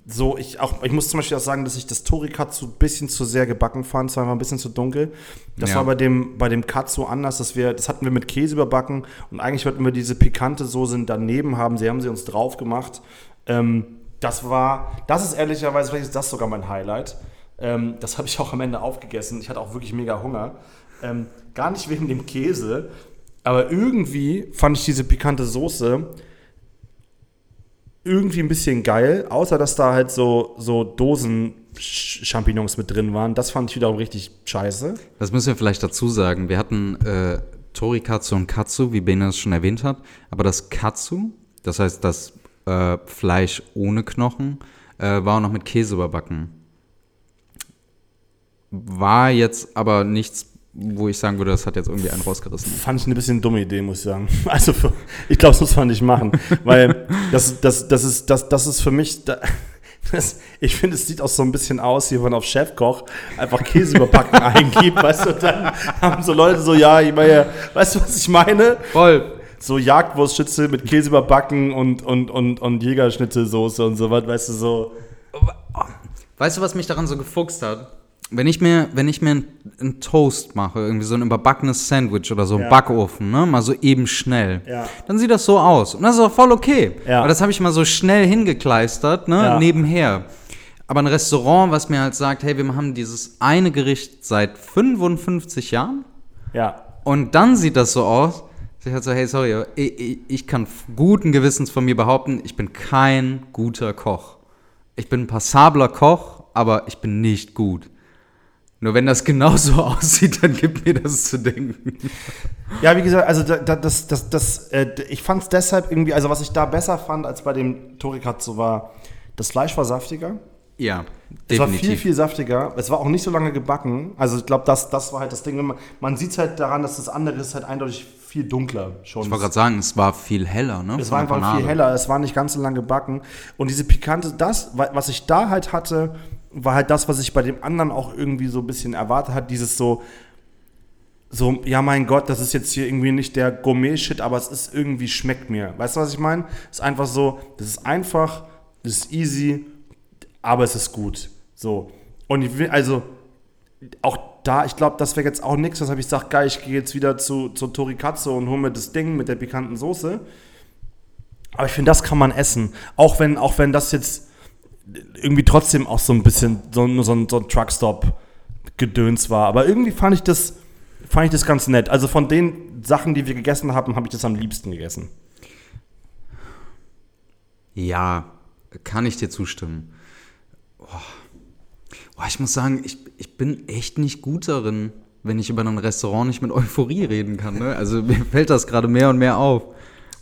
so, ich auch, ich muss zum Beispiel auch sagen, dass ich das Torikatsu ein bisschen zu sehr gebacken fand, es war einfach ein bisschen zu dunkel. Das Ja. war bei dem, bei dem Katsu anders, dass wir, das hatten wir mit Käse überbacken und eigentlich wollten wir diese pikante Soße daneben haben, sie haben sie uns drauf gemacht. Ähm, das war, das ist ehrlicherweise, vielleicht ist das sogar mein Highlight. Ähm, das habe ich auch am Ende aufgegessen. Ich hatte auch wirklich mega Hunger. Ähm, gar nicht wegen dem Käse, aber irgendwie fand ich diese pikante Soße irgendwie ein bisschen geil, außer dass da halt so, so Dosen-Champignons mit drin waren. Das fand ich wiederum richtig scheiße. Das müssen wir vielleicht dazu sagen. Wir hatten äh, Torikatsu und Katsu, wie Bene es schon erwähnt hat. Aber das Katsu, das heißt das äh, Fleisch ohne Knochen, äh, war auch noch mit Käse überbacken. war jetzt aber nichts, wo ich sagen würde, das hat jetzt irgendwie einen rausgerissen. Fand ich eine bisschen dumme Idee, muss ich sagen. Also für, ich glaube, das muss man nicht machen, weil das, das, das, ist, das, das ist für mich, da, das, ich finde, es sieht auch so ein bisschen aus, wie wenn man auf Chefkoch einfach Käse überbacken eingibt, weißt du, dann haben so Leute so, ja, ich meine, weißt du, was ich meine? Voll. So Jagdwurstschützel mit Käse überbacken und, und, und, und Jägerschnitzelsoße und so was, weißt du, so. Weißt du, was mich daran so gefuchst hat? Wenn ich mir, wenn ich mir einen Toast mache, irgendwie so ein überbackenes Sandwich oder so ein Ja. Backofen, ne, mal so eben schnell, Ja. dann sieht das so aus. Und das ist auch voll okay. Ja. Aber das habe ich mal so schnell hingekleistert, ne, nebenher. Aber ein Restaurant, was mir halt sagt, hey, wir haben dieses eine Gericht seit 55 Jahren Ja. und dann sieht das so aus, ich halt so, hey, sorry, ich, ich kann guten Gewissens von mir behaupten, ich bin kein guter Koch. Ich bin ein passabler Koch, aber ich bin nicht gut. Nur wenn das genauso aussieht, dann gibt mir das zu denken. Ja, wie gesagt, also da, da, das, das, das, äh, ich fand es deshalb irgendwie, also was ich da besser fand als bei dem Torikatsu war, das Fleisch war saftiger. Ja, Es war viel, definitiv. viel saftiger. Es war auch nicht so lange gebacken. Also ich glaube, das, das war halt das Ding. Man, man sieht es halt daran, dass das andere ist halt eindeutig viel dunkler schon. Ich wollte gerade sagen, es war viel heller, ne? Es war einfach Panade. viel heller, es war nicht ganz so lang gebacken. Und diese pikante, das, wa- was ich da halt hatte, war halt das, was ich bei dem anderen auch irgendwie so ein bisschen erwartet hat, dieses so, so, ja mein Gott, das ist jetzt hier irgendwie nicht der Gourmet-Shit, aber es ist irgendwie, schmeckt mir. Weißt du, was ich meine? Es ist einfach so, das ist einfach, das ist easy, aber es ist gut. So. Und ich will, also, auch da, ich glaube, das wäre jetzt auch nichts, weshalb ich sage, geil, ich gehe jetzt wieder zu, zu Torikatsu und hole mir das Ding mit der pikanten Soße. Aber ich finde, das kann man essen. Auch wenn, auch wenn das jetzt irgendwie trotzdem auch so ein bisschen so, ein- so so ein Truckstop-Gedöns war. Aber irgendwie fand ich das, fand ich das ganz nett. Also von den Sachen, die wir gegessen haben, habe ich das am liebsten gegessen. Ja, kann ich dir zustimmen. Boah. Boah, ich muss sagen, ich, ich bin echt nicht gut darin, wenn ich über ein Restaurant nicht mit Euphorie reden kann. Ne? Also mir fällt das gerade mehr und mehr auf.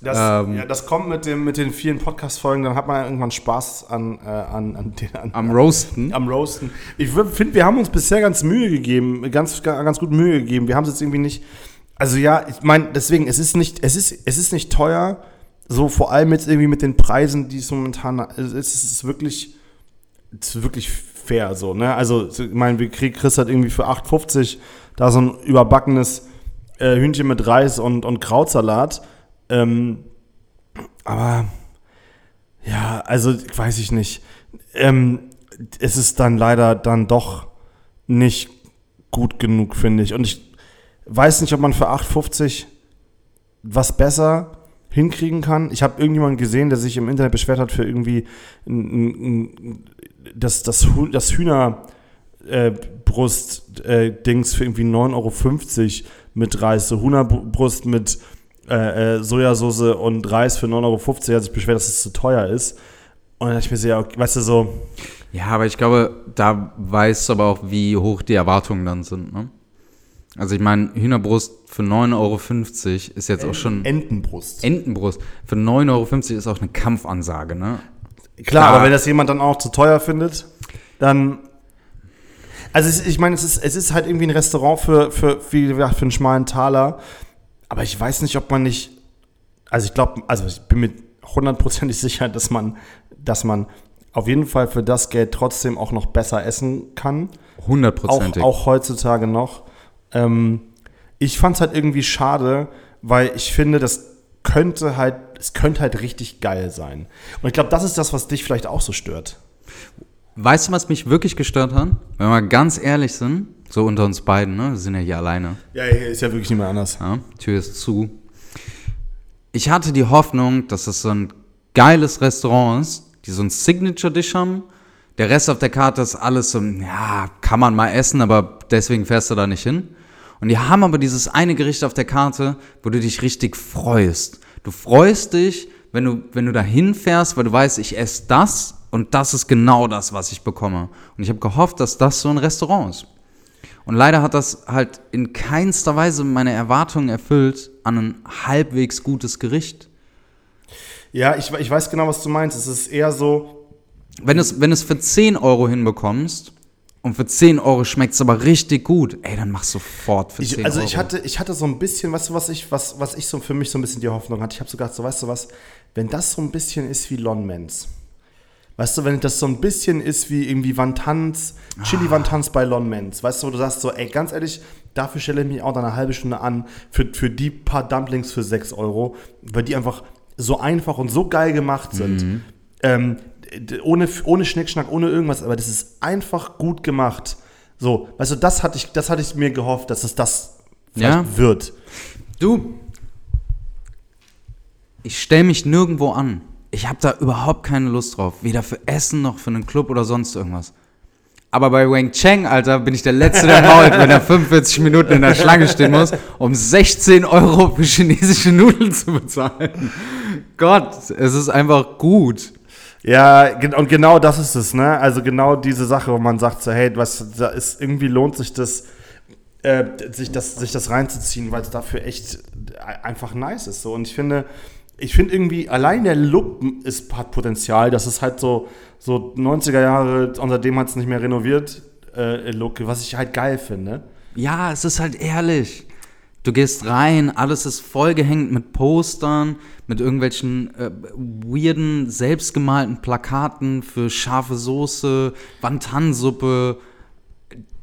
Das, Ähm. ja, das kommt mit, dem, mit den vielen Podcast-Folgen, dann hat man irgendwann Spaß an, äh, an, an, den, an, Am Roasten. am Roasten. Ich finde, wir haben uns bisher ganz Mühe gegeben, ganz, ganz gut Mühe gegeben. Wir haben es jetzt irgendwie nicht. Also ja, ich meine, deswegen, es ist nicht, es ist, es ist nicht teuer. So vor allem jetzt irgendwie mit den Preisen, die es momentan es ist, es ist wirklich, es ist wirklich fair so, ne? Also, ich meine, wir kriegen Chris hat irgendwie für 8,50 da so ein überbackenes äh, Hühnchen mit Reis und, und Krautsalat. Ähm, aber ja, also weiß ich nicht. Ähm, es ist dann leider dann doch nicht gut genug, finde ich. Und ich weiß nicht, ob man für 8,50 was besser hinkriegen kann. Ich habe irgendjemanden gesehen, der sich im Internet beschwert hat für irgendwie das, das, das Hühnerbrust-Dings für irgendwie 9,50 Euro mit Reis. So Hühnerbrust mit äh, äh, Sojasauce und Reis für 9,50 Euro. Hat sich beschwert, dass es zu teuer ist. Und dann dachte ich mir so, ja, okay, weißt du, so, Ja, aber ich glaube, da weißt du aber auch, wie hoch die Erwartungen dann sind. Ne? Also ich meine, Hühnerbrust für 9,50 Euro ist jetzt auch schon... Entenbrust. Entenbrust für 9,50 Euro ist auch eine Kampfansage, ne? Klar, Da- aber wenn das jemand dann auch zu teuer findet, dann. Also es, ich meine, es ist, es ist halt irgendwie ein Restaurant für, für, wie gesagt, für einen schmalen Taler. Aber ich weiß nicht, ob man nicht. Also ich glaube, also ich bin mir hundertprozentig sicher, dass man, dass man auf jeden Fall für das Geld trotzdem auch noch besser essen kann. Auch, Hundertprozentig. auch heutzutage noch. Ähm, ich fand es halt irgendwie schade, weil ich finde, das könnte halt, es könnte halt richtig geil sein. Und ich glaube, das ist das, was dich vielleicht auch so stört. Weißt du, was mich wirklich gestört hat? Wenn wir mal ganz ehrlich sind, so unter uns beiden, ne? Wir sind ja hier alleine. Ja, hier ist ja wirklich nicht mehr anders. Ja, Tür ist zu. Ich hatte die Hoffnung, dass das so ein geiles Restaurant ist, die so ein Signature-Dish haben. Der Rest auf der Karte ist alles so, ja, kann man mal essen, aber deswegen fährst du da nicht hin. Und die haben aber dieses eine Gericht auf der Karte, wo du dich richtig freust. Du freust dich, wenn du, wenn du da hinfährst, weil du weißt, ich esse das und das ist genau das, was ich bekomme. Und ich habe gehofft, dass das so ein Restaurant ist. Und leider hat das halt in keinster Weise meine Erwartungen erfüllt an ein halbwegs gutes Gericht. Ja, ich, ich weiß genau, was du meinst. Es ist eher so, Wenn du es wenn es für 10 Euro hinbekommst, und für 10 Euro schmeckt es aber richtig gut, ey, dann mach sofort für 10 Ich, also Euro. ich hatte, ich hatte so ein bisschen, weißt du, was ich, was, was ich so für mich so ein bisschen die Hoffnung hatte. Ich habe so gedacht, so weißt du was, wenn das so ein bisschen ist wie Lon Mens. Weißt du, wenn das so ein bisschen ist wie irgendwie Wantans, Chili Wantans bei Lon Mens. Weißt du, wo du sagst so, ey, ganz ehrlich, dafür stelle ich mich auch dann eine halbe Stunde an für, für die paar Dumplings für 6 Euro, weil die einfach so einfach und so geil gemacht sind. Ähm, d- ohne, ohne Schnickschnack, ohne irgendwas, aber das ist einfach gut gemacht. So, weißt du, das hatte ich, das hatte ich mir gehofft, dass es das Ja. wird. Du, ich stelle mich nirgendwo an. Ich habe da überhaupt keine Lust drauf. Weder für Essen noch für einen Club oder sonst irgendwas. Aber bei Wang Cheng, Alter, bin ich der Letzte, der mault, wenn er 45 Minuten in der Schlange stehen muss, um 16 Euro für chinesische Nudeln zu bezahlen. Gott, es ist einfach gut. Ja, und genau das ist es, ne? Also genau diese Sache, wo man sagt so, hey, was, da ist, irgendwie lohnt sich das, äh, sich das, sich das reinzuziehen, weil es dafür echt äh, einfach nice ist. So. Und ich finde, ich finde irgendwie, allein der Look ist, hat Potenzial, das ist halt so, so 90er Jahre, unter hat es nicht mehr renoviert, äh, Look, was ich halt geil finde. Ja, es ist halt ehrlich. Du gehst rein, alles ist vollgehängt mit Postern, mit irgendwelchen äh, weirden, selbstgemalten Plakaten für scharfe Soße, Wantansuppe.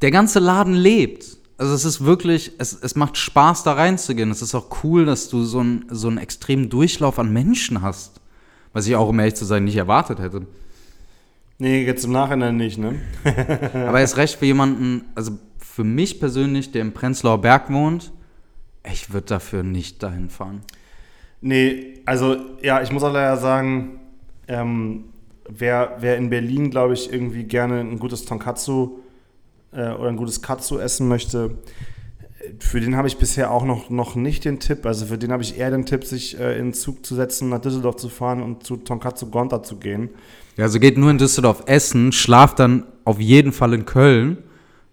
Der ganze Laden lebt. Also es ist wirklich, es, es macht Spaß da reinzugehen. Es ist auch cool, dass du so, ein, so einen extremen Durchlauf an Menschen hast. Was ich auch, um ehrlich zu sein, nicht erwartet hätte. Nee, jetzt im Nachhinein nicht, ne? Aber erst recht für jemanden, also für mich persönlich, der im Prenzlauer Berg wohnt, ich würde dafür nicht dahin fahren. Nee, also ja, ich muss auch leider sagen, ähm, wer, wer in Berlin, glaube ich, irgendwie gerne ein gutes Tonkatsu äh, oder ein gutes Katsu essen möchte, äh, für den habe ich bisher auch noch, noch nicht den Tipp. Also für den habe ich eher den Tipp, sich äh, in den Zug zu setzen, nach Düsseldorf zu fahren und zu Tonkatsu Gonta zu gehen. Ja, also geht nur in Düsseldorf essen, schlaft dann auf jeden Fall in Köln,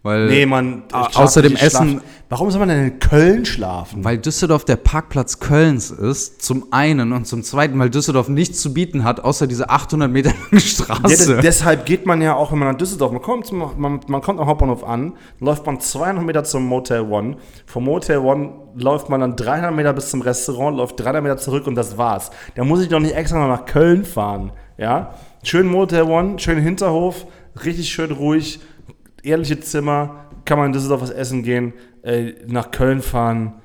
weil, Nee, man. ich au- schlaf außer dem nicht, ich schlaf- Essen- Warum soll man denn in Köln schlafen? weil Düsseldorf der Parkplatz Kölns ist, zum einen und zum zweiten, weil Düsseldorf nichts zu bieten hat, außer diese 800 Meter lange Ja, Straße. de- deshalb geht man ja auch, wenn man nach Düsseldorf, man kommt, zum- man, man kommt am Hauptbahnhof an, läuft man 200 Meter zum Motel One. Vom Motel One läuft man dann 300 Meter bis zum Restaurant, läuft 300 Meter zurück und das war's. Da muss ich doch nicht extra noch nach Köln fahren. Ja? Schön Motel One, schön Hinterhof, richtig schön ruhig, ehrliche Zimmer, kann man in Düsseldorf was essen gehen, äh, nach Köln fahren.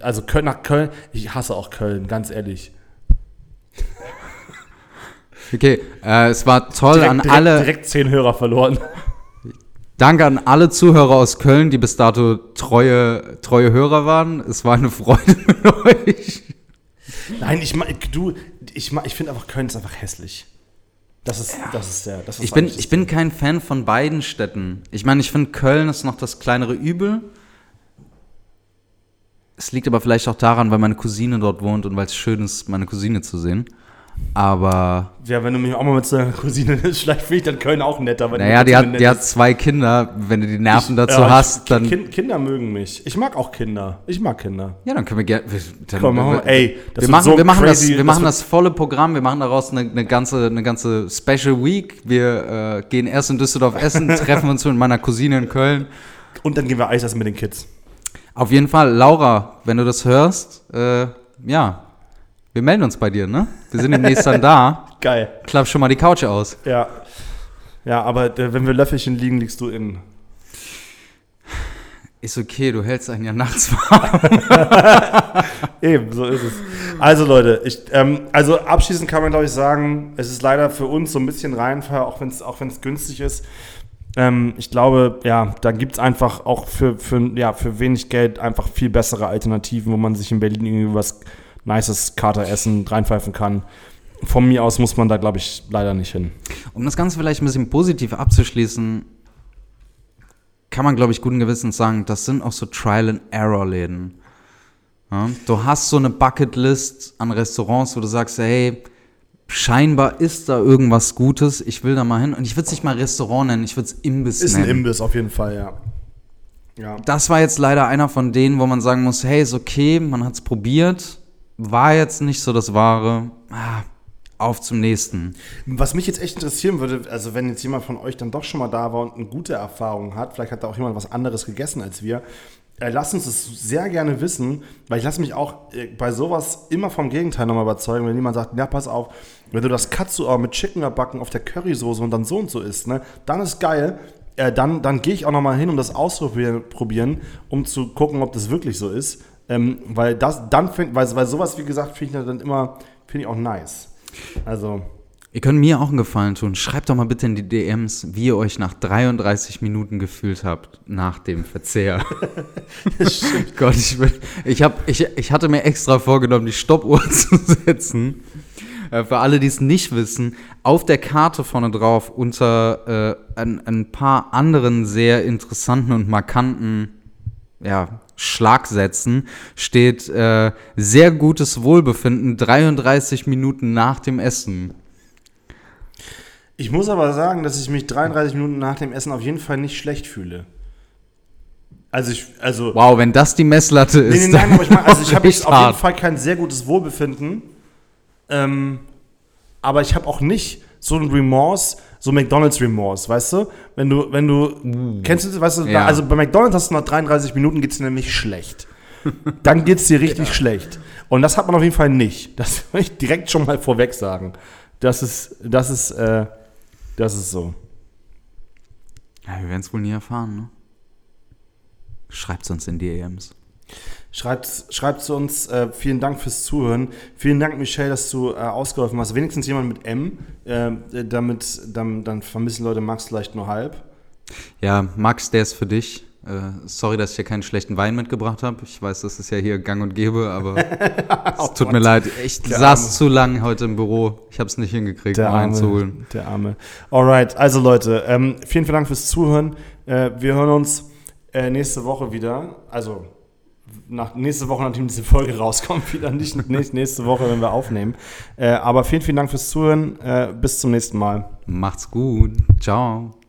Also Köln, nach Köln, ich hasse auch Köln, ganz ehrlich. Okay, äh, es war toll an direkt, alle. direkt 10 Hörer verloren. Danke an alle Zuhörer aus Köln, die bis dato treue, treue Hörer waren. Es war eine Freude mit euch. Nein, ich du, ich, ich finde einfach Köln ist einfach hässlich. Das ist, das ist der. Das ist Ich bin, ich bin kein Fan von beiden Städten. Ich meine, ich finde, Köln ist noch das kleinere Übel. Es liegt aber vielleicht auch daran, weil meine Cousine dort wohnt und weil es schön ist, meine Cousine zu sehen. Aber, das- Ja, wenn du mich auch mal mit so einer Cousine vielleicht finde ich dann Köln auch netter. Weil naja, die hat, die hat zwei Kinder. Wenn du die Nerven dazu Ja, ich- hast, dann. Kind, Kinder mögen mich. Ich mag auch Kinder. Ich mag Kinder. ja, dann können wir gerne. Komm, wir- ey, das wir machen, so wir machen, crazy, das, wir das machen wird- das volle Programm. Wir machen daraus eine, eine, ganze, eine ganze Special Week. Wir äh, gehen erst in Düsseldorf essen, treffen uns mit meiner Cousine in Köln. Und dann gehen wir Eis essen mit den Kids. Auf jeden Fall, Laura, wenn du das hörst, äh, ja, wir melden uns bei dir, ne? Wir sind demnächst dann da. Geil. Klapp schon mal die Couch aus. Ja. Ja, aber äh, wenn wir Löffelchen liegen, liegst du innen. Ist okay, du hältst einen ja nachts warm. Eben, so ist es. Also Leute, ich, ähm, also abschließend kann man glaube ich sagen, es ist leider für uns so ein bisschen Reinfall, auch wenn es auch wenn's günstig ist. Ähm, ich glaube, ja, da gibt es einfach auch für, für, ja, für wenig Geld einfach viel bessere Alternativen, wo man sich in Berlin irgendwie was Nices Kater essen, reinpfeifen kann. Von mir aus muss man da, glaube ich, leider nicht hin. Um das Ganze vielleicht ein bisschen positiv abzuschließen, kann man, glaube ich, guten Gewissens sagen, das sind auch so Trial-and-Error-Läden. Ja? Du hast so eine Bucketlist an Restaurants, wo du sagst, hey, scheinbar ist da irgendwas Gutes, ich will da mal hin. Und ich würde es nicht mal Restaurant nennen, ich würde es Imbiss Ist nennen. ein Imbiss auf jeden Fall, ja. Ja. das war jetzt leider einer von denen, wo man sagen muss, hey, ist okay, man hat es probiert, war jetzt nicht so das Wahre. Ah, auf zum nächsten. Was mich jetzt echt interessieren würde, also wenn jetzt jemand von euch dann doch schon mal da war und eine gute Erfahrung hat, vielleicht hat da auch jemand was anderes gegessen als wir, äh, lasst uns das sehr gerne wissen, weil ich lasse mich auch äh, bei sowas immer vom Gegenteil nochmal überzeugen, wenn jemand sagt, ja, pass auf, wenn du das Katsu aber mit Chicken backen auf der Currysoße und dann so und so isst, ne, dann ist geil. Äh, dann dann gehe ich auch nochmal hin, um das auszuprobieren, um zu gucken, ob das wirklich so ist. Ähm, weil das dann find, weil, weil sowas, wie gesagt, finde ich dann immer, finde ich auch nice. Also. Ihr könnt mir auch einen Gefallen tun. Schreibt doch mal bitte in die DMs, wie ihr euch nach 33 Minuten gefühlt habt nach dem Verzehr. Gott, ich, bin, ich, hab, ich, ich hatte mir extra vorgenommen, die Stoppuhr zu setzen. Äh, für alle, die es nicht wissen, auf der Karte vorne drauf unter äh, ein, ein paar anderen sehr interessanten und markanten ja, Schlagsätzen steht äh, sehr gutes Wohlbefinden 33 Minuten nach dem Essen. Ich muss aber sagen, dass ich mich 33 Minuten nach dem Essen auf jeden Fall nicht schlecht fühle. Also ich, also. Wow, wenn das die Messlatte ist. Nee, nee, nein, aber ich meine, also ich habe auf jeden Fall kein sehr gutes Wohlbefinden. Ähm, aber ich habe auch nicht so ein Remorse, so McDonalds Remorse, weißt du? Wenn du, wenn du, uh, kennst du weißt du, ja. also bei McDonalds hast du nach 33 Minuten geht es dir nämlich schlecht. Dann geht es dir richtig ja. schlecht. Und das hat man auf jeden Fall nicht. Das will ich direkt schon mal vorweg sagen. Das ist, das ist, äh, das ist so. Ja, wir werden es wohl nie erfahren, ne? Schreibt es uns in DMs. Schreibt, schreibt zu uns. Äh, vielen Dank fürs Zuhören. Vielen Dank, Michelle, dass du äh, ausgeholfen hast. Wenigstens jemand mit M. Äh, damit, dann, dann vermissen Leute Max vielleicht nur halb. Ja, Max, der ist für dich. Äh, sorry, dass ich hier keinen schlechten Wein mitgebracht habe. Ich weiß, das ist ja hier gang und gäbe, aber es tut mir leid. Ich der saß Arme. zu lang heute im Büro. Ich habe es nicht hingekriegt, der Wein zu holen. Der Arme. Alright, also Leute, ähm, vielen, vielen Dank fürs Zuhören. Äh, wir hören uns äh, nächste Woche wieder. Also nach, nächste Woche, nachdem diese Folge rauskommt, wieder nicht nächste Woche, wenn wir aufnehmen. Äh, aber vielen, vielen Dank fürs Zuhören. Äh, bis zum nächsten Mal. Macht's gut. Ciao.